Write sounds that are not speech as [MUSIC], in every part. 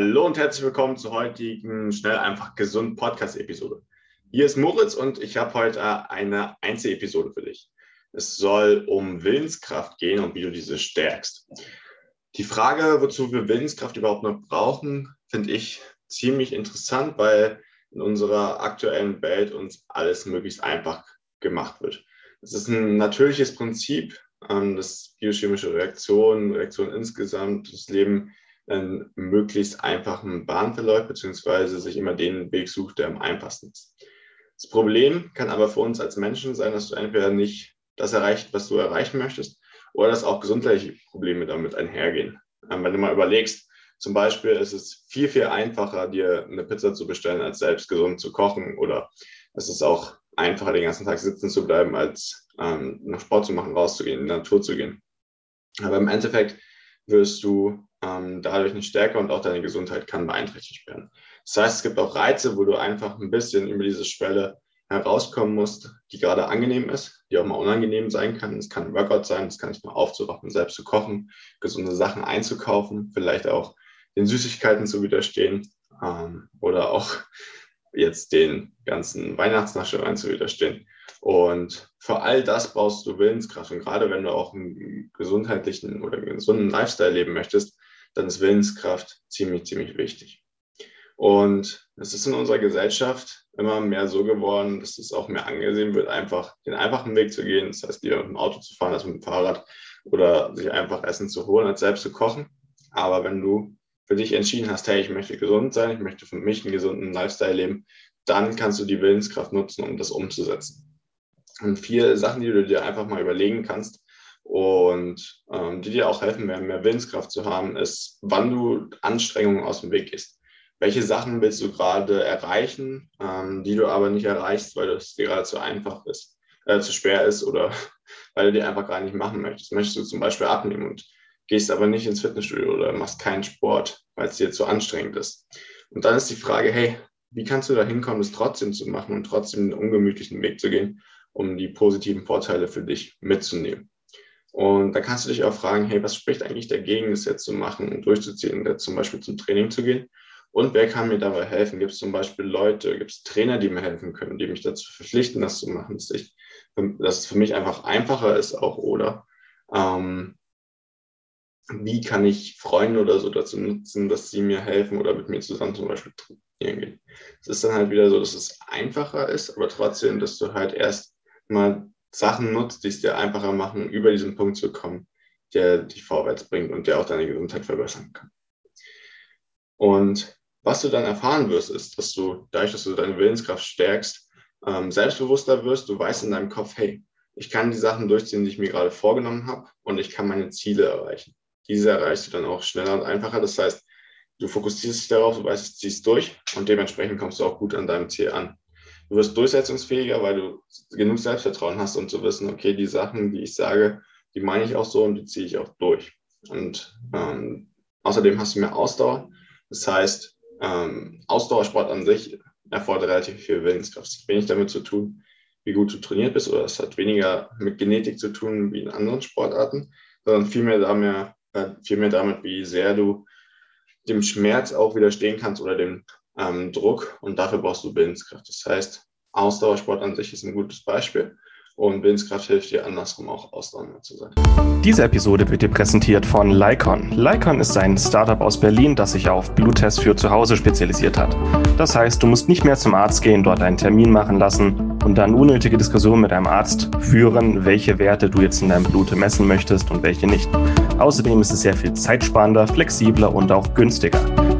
Hallo und herzlich willkommen zur heutigen Schnell einfach gesund Podcast-Episode. Hier ist Moritz und ich habe heute eine Einzelepisode für dich. Es soll um Willenskraft gehen und wie du diese stärkst. Die Frage, wozu wir Willenskraft überhaupt noch brauchen, finde ich ziemlich interessant, weil in unserer aktuellen Welt uns alles möglichst einfach gemacht wird. Es ist ein natürliches Prinzip, ähm, dass biochemische Reaktionen, Reaktionen insgesamt, das Leben in möglichst einfachen Bahn verläuft, beziehungsweise sich immer den Weg sucht, der am einfachsten ist. Das Problem kann aber für uns als Menschen sein, dass du entweder nicht das erreicht, was du erreichen möchtest, oder dass auch gesundheitliche Probleme damit einhergehen. Ähm, wenn du mal überlegst, zum Beispiel ist es viel, viel einfacher, dir eine Pizza zu bestellen, als selbst gesund zu kochen. Oder es ist auch einfacher, den ganzen Tag sitzen zu bleiben, als ähm, noch Sport zu machen, rauszugehen, in die Natur zu gehen. Aber im Endeffekt wirst du ähm, dadurch nicht stärker und auch deine Gesundheit kann beeinträchtigt werden. Das heißt, es gibt auch Reize, wo du einfach ein bisschen über diese Schwelle herauskommen musst, die gerade angenehm ist, die auch mal unangenehm sein kann. Es kann ein Workout sein, es kann nicht mal aufzuwachen, selbst zu kochen, gesunde Sachen einzukaufen, vielleicht auch den Süßigkeiten zu widerstehen ähm, oder auch jetzt den ganzen Weihnachtsnaschereien zu widerstehen. Und für all das brauchst du Willenskraft. Und gerade wenn du auch einen gesundheitlichen oder einen gesunden Lifestyle leben möchtest, dann ist Willenskraft ziemlich, ziemlich wichtig. Und es ist in unserer Gesellschaft immer mehr so geworden, dass es auch mehr angesehen wird, einfach den einfachen Weg zu gehen. Das heißt, dir mit dem Auto zu fahren als mit dem Fahrrad oder sich einfach Essen zu holen, als selbst zu kochen. Aber wenn du für dich entschieden hast, hey, ich möchte gesund sein, ich möchte für mich einen gesunden Lifestyle leben, dann kannst du die Willenskraft nutzen, um das umzusetzen. Und vier Sachen, die du dir einfach mal überlegen kannst und ähm, die dir auch helfen werden, mehr Willenskraft zu haben, ist, wann du Anstrengungen aus dem Weg gehst. Welche Sachen willst du gerade erreichen, ähm, die du aber nicht erreichst, weil es dir gerade zu einfach ist, äh, zu schwer ist oder [LAUGHS] weil du die einfach gar nicht machen möchtest. Möchtest du zum Beispiel abnehmen und gehst aber nicht ins Fitnessstudio oder machst keinen Sport, weil es dir zu anstrengend ist. Und dann ist die Frage, hey, wie kannst du da hinkommen, es trotzdem zu machen und trotzdem den ungemütlichen Weg zu gehen, um die positiven Vorteile für dich mitzunehmen? Und da kannst du dich auch fragen, hey, was spricht eigentlich dagegen, das jetzt zu machen und durchzuziehen, zum Beispiel zum Training zu gehen? Und wer kann mir dabei helfen? Gibt es zum Beispiel Leute, gibt es Trainer, die mir helfen können, die mich dazu verpflichten, das zu machen, dass, ich, dass es für mich einfach einfacher ist auch oder ähm, wie kann ich Freunde oder so dazu nutzen, dass sie mir helfen oder mit mir zusammen zum Beispiel trainieren gehen. Es ist dann halt wieder so, dass es einfacher ist, aber trotzdem, dass du halt erst mal Sachen nutzt, die es dir einfacher machen, über diesen Punkt zu kommen, der dich vorwärts bringt und der auch deine Gesundheit verbessern kann. Und was du dann erfahren wirst, ist, dass du, dadurch, dass du deine Willenskraft stärkst, ähm, selbstbewusster wirst. Du weißt in deinem Kopf, hey, ich kann die Sachen durchziehen, die ich mir gerade vorgenommen habe und ich kann meine Ziele erreichen. Diese erreichst du dann auch schneller und einfacher. Das heißt, du fokussierst dich darauf, du weißt, du ziehst durch und dementsprechend kommst du auch gut an deinem Ziel an. Du wirst durchsetzungsfähiger, weil du genug Selbstvertrauen hast, um zu wissen, okay, die Sachen, die ich sage, die meine ich auch so und die ziehe ich auch durch. Und ähm, außerdem hast du mehr Ausdauer. Das heißt, ähm, Ausdauersport an sich erfordert relativ viel Willenskraft. Es hat wenig damit zu tun, wie gut du trainiert bist, oder es hat weniger mit Genetik zu tun wie in anderen Sportarten, sondern vielmehr, damit, äh, vielmehr damit, wie sehr du dem Schmerz auch widerstehen kannst oder dem ähm, Druck. Und dafür brauchst du Willenskraft. Das heißt, Ausdauersport an sich ist ein gutes Beispiel und Willenskraft hilft dir andersrum auch ausdauernder zu sein. Diese Episode wird dir präsentiert von Lycon. Lycon ist ein Startup aus Berlin, das sich auf Bluttests für zu Hause spezialisiert hat. Das heißt, du musst nicht mehr zum Arzt gehen, dort einen Termin machen lassen und dann unnötige Diskussionen mit einem Arzt führen, welche Werte du jetzt in deinem Blut messen möchtest und welche nicht. Außerdem ist es sehr viel zeitsparender, flexibler und auch günstiger.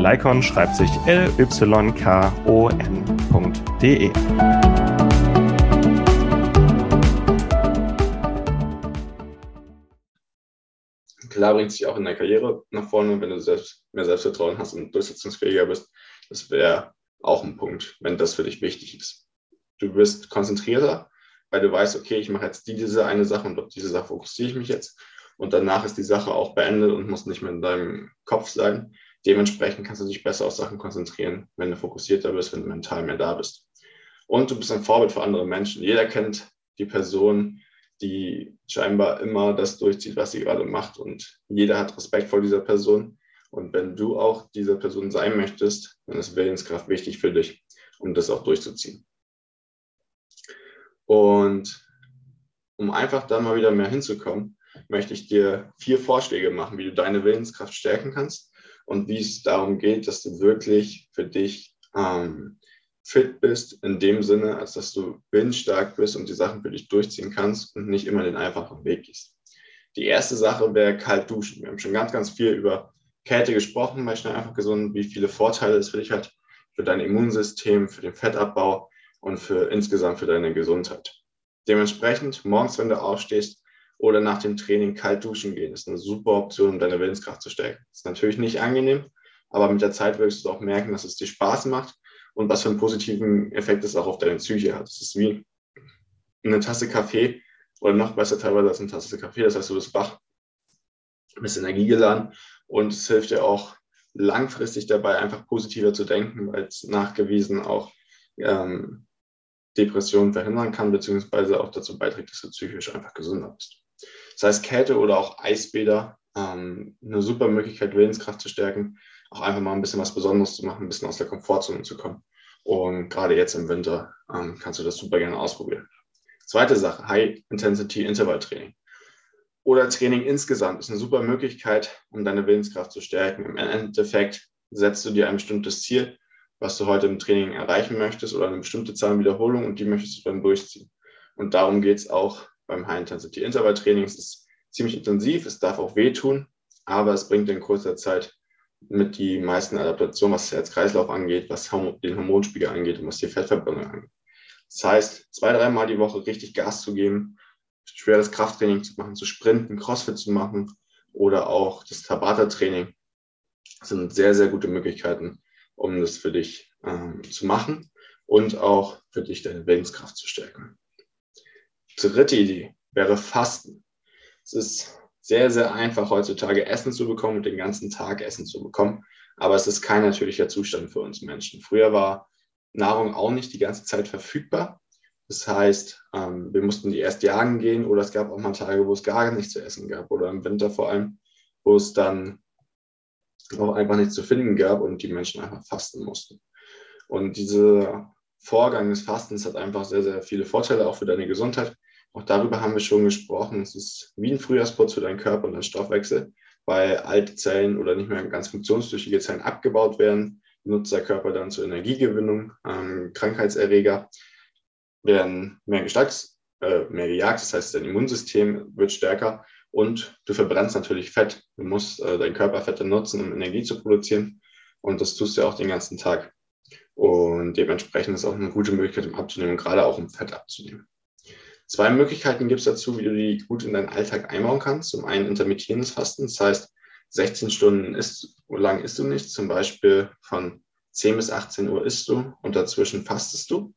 Lycon schreibt sich L-Y-K-O-N.de. Klar bringt sich auch in der Karriere nach vorne, wenn du selbst mehr Selbstvertrauen hast und durchsetzungsfähiger bist. Das wäre auch ein Punkt, wenn das für dich wichtig ist. Du bist konzentrierter, weil du weißt, okay, ich mache jetzt diese eine Sache und auf diese Sache fokussiere ich mich jetzt. Und danach ist die Sache auch beendet und muss nicht mehr in deinem Kopf sein. Dementsprechend kannst du dich besser auf Sachen konzentrieren, wenn du fokussierter bist, wenn du mental mehr da bist. Und du bist ein Vorbild für andere Menschen. Jeder kennt die Person, die scheinbar immer das durchzieht, was sie gerade macht. Und jeder hat Respekt vor dieser Person. Und wenn du auch diese Person sein möchtest, dann ist Willenskraft wichtig für dich, um das auch durchzuziehen. Und um einfach da mal wieder mehr hinzukommen, möchte ich dir vier Vorschläge machen, wie du deine Willenskraft stärken kannst und wie es darum geht, dass du wirklich für dich ähm, fit bist, in dem Sinne, als dass du willensstark bist und die Sachen für dich durchziehen kannst und nicht immer den einfachen Weg gehst. Die erste Sache wäre kalt duschen. Wir haben schon ganz, ganz viel über Kälte gesprochen, bei schnell einfach gesund, wie viele Vorteile es für dich hat, für dein Immunsystem, für den Fettabbau und für insgesamt für deine Gesundheit. Dementsprechend, morgens, wenn du aufstehst, oder nach dem Training kalt duschen gehen. Das ist eine super Option, um deine Willenskraft zu stärken. Das ist natürlich nicht angenehm, aber mit der Zeit wirst du auch merken, dass es dir Spaß macht und was für einen positiven Effekt es auch auf deine Psyche hat. Es ist wie eine Tasse Kaffee oder noch besser teilweise als eine Tasse Kaffee. Das heißt, du bist wach, bist energiegeladen und es hilft dir auch langfristig dabei, einfach positiver zu denken, weil es nachgewiesen auch ähm, Depressionen verhindern kann, beziehungsweise auch dazu beiträgt, dass du psychisch einfach gesünder bist. Das heißt, Kälte oder auch Eisbäder, ähm, eine super Möglichkeit, Willenskraft zu stärken, auch einfach mal ein bisschen was Besonderes zu machen, ein bisschen aus der Komfortzone zu kommen. Und gerade jetzt im Winter ähm, kannst du das super gerne ausprobieren. Zweite Sache, High-Intensity-Intervall-Training. Oder Training insgesamt ist eine super Möglichkeit, um deine Willenskraft zu stärken. Im Endeffekt setzt du dir ein bestimmtes Ziel, was du heute im Training erreichen möchtest oder eine bestimmte Zahl Wiederholungen und die möchtest du dann durchziehen. Und darum geht es auch beim High-Intensity-Intervall-Training. Es ist ziemlich intensiv, es darf auch wehtun, aber es bringt in kurzer Zeit mit die meisten Adaptationen, was Herz-Kreislauf angeht, was den Hormonspiegel angeht und was die Fettverbrennung angeht. Das heißt, zwei, dreimal die Woche richtig Gas zu geben, schweres Krafttraining zu machen, zu sprinten, Crossfit zu machen oder auch das Tabata-Training sind sehr, sehr gute Möglichkeiten, um das für dich ähm, zu machen und auch für dich deine Willenskraft zu stärken. Dritte Idee wäre Fasten. Es ist sehr, sehr einfach heutzutage Essen zu bekommen und den ganzen Tag Essen zu bekommen. Aber es ist kein natürlicher Zustand für uns Menschen. Früher war Nahrung auch nicht die ganze Zeit verfügbar. Das heißt, ähm, wir mussten die erst jagen gehen oder es gab auch mal Tage, wo es gar nichts zu essen gab oder im Winter vor allem, wo es dann auch einfach nichts zu finden gab und die Menschen einfach fasten mussten. Und dieser Vorgang des Fastens hat einfach sehr, sehr viele Vorteile auch für deine Gesundheit. Auch darüber haben wir schon gesprochen. Es ist wie ein Frühjahrsputz für deinen Körper und deinen Stoffwechsel, weil alte Zellen oder nicht mehr ganz funktionstüchtige Zellen abgebaut werden, nutzt der Körper dann zur Energiegewinnung. Ähm, Krankheitserreger werden mehr, gestalts, äh, mehr gejagt, das heißt, dein Immunsystem wird stärker und du verbrennst natürlich Fett. Du musst äh, deinen Körperfette nutzen, um Energie zu produzieren und das tust du auch den ganzen Tag. Und dementsprechend ist auch eine gute Möglichkeit, um abzunehmen, gerade auch um Fett abzunehmen. Zwei Möglichkeiten gibt es dazu, wie du die gut in deinen Alltag einbauen kannst. Zum einen intermittierendes Fasten, das heißt, 16 Stunden isst, lang isst du nichts, zum Beispiel von 10 bis 18 Uhr isst du und dazwischen fastest du.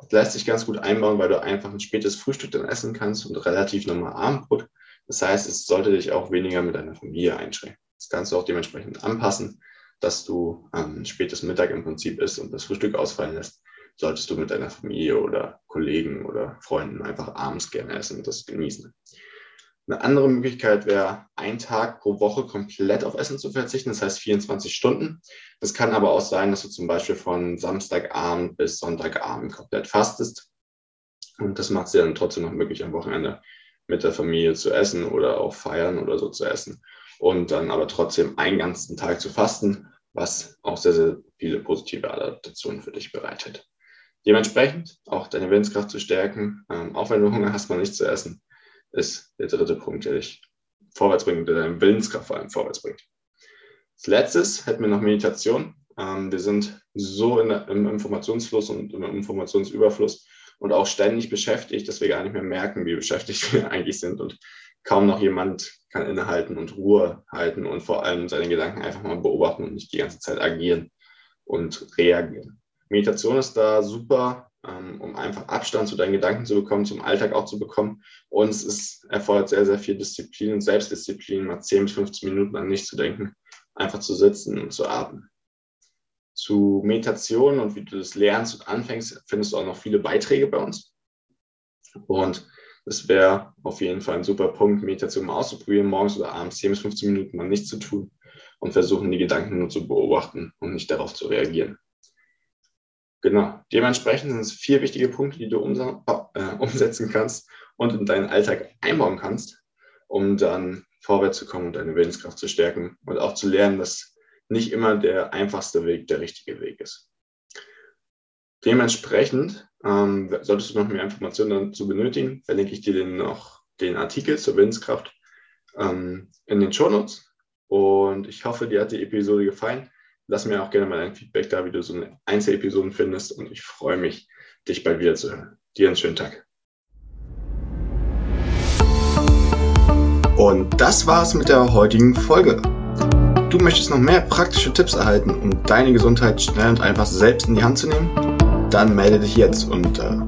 Das lässt sich ganz gut einbauen, weil du einfach ein spätes Frühstück dann essen kannst und relativ normal Abendbrot. Das heißt, es sollte dich auch weniger mit deiner Familie einschränken. Das kannst du auch dementsprechend anpassen, dass du ähm, spätes Mittag im Prinzip isst und das Frühstück ausfallen lässt. Solltest du mit deiner Familie oder Kollegen oder Freunden einfach abends gerne essen und das genießen. Eine andere Möglichkeit wäre, einen Tag pro Woche komplett auf Essen zu verzichten, das heißt 24 Stunden. Das kann aber auch sein, dass du zum Beispiel von Samstagabend bis Sonntagabend komplett fastest. Und das macht es dir dann trotzdem noch möglich, am Wochenende mit der Familie zu essen oder auch feiern oder so zu essen. Und dann aber trotzdem einen ganzen Tag zu fasten, was auch sehr, sehr viele positive Adaptationen für dich bereitet. Dementsprechend auch deine Willenskraft zu stärken, ähm, auch wenn du Hunger hast, mal nicht zu essen ist der dritte Punkt, der dich vorwärts bringt, der deine Willenskraft vor allem vorwärts bringt. Als letztes hätten wir noch Meditation. Ähm, wir sind so der, im Informationsfluss und im Informationsüberfluss und auch ständig beschäftigt, dass wir gar nicht mehr merken, wie beschäftigt wir [LAUGHS] eigentlich sind und kaum noch jemand kann innehalten und Ruhe halten und vor allem seine Gedanken einfach mal beobachten und nicht die ganze Zeit agieren und reagieren. Meditation ist da super ähm, um einfach Abstand zu deinen Gedanken zu bekommen, zum Alltag auch zu bekommen. Und es ist, erfordert sehr, sehr viel Disziplin und Selbstdisziplin, mal 10 bis 15 Minuten an nichts zu denken, einfach zu sitzen und zu atmen. Zu Meditation und wie du das lernst und anfängst, findest du auch noch viele Beiträge bei uns. Und das wäre auf jeden Fall ein super Punkt, Meditation mal auszuprobieren, morgens oder abends 10 bis 15 Minuten mal nichts zu tun und versuchen, die Gedanken nur zu beobachten und nicht darauf zu reagieren. Genau. Dementsprechend sind es vier wichtige Punkte, die du äh, [LAUGHS] umsetzen kannst und in deinen Alltag einbauen kannst, um dann vorwärts zu kommen und deine Willenskraft zu stärken und auch zu lernen, dass nicht immer der einfachste Weg der richtige Weg ist. Dementsprechend ähm, solltest du noch mehr Informationen dazu benötigen, verlinke ich dir den noch den Artikel zur Willenskraft ähm, in den Shownotes. Und ich hoffe, dir hat die Episode gefallen. Lass mir auch gerne mal ein Feedback da, wie du so eine Einzelepisoden findest. Und ich freue mich, dich bald wieder zu hören. Dir einen schönen Tag. Und das war's mit der heutigen Folge. Du möchtest noch mehr praktische Tipps erhalten, um deine Gesundheit schnell und einfach selbst in die Hand zu nehmen? Dann melde dich jetzt unter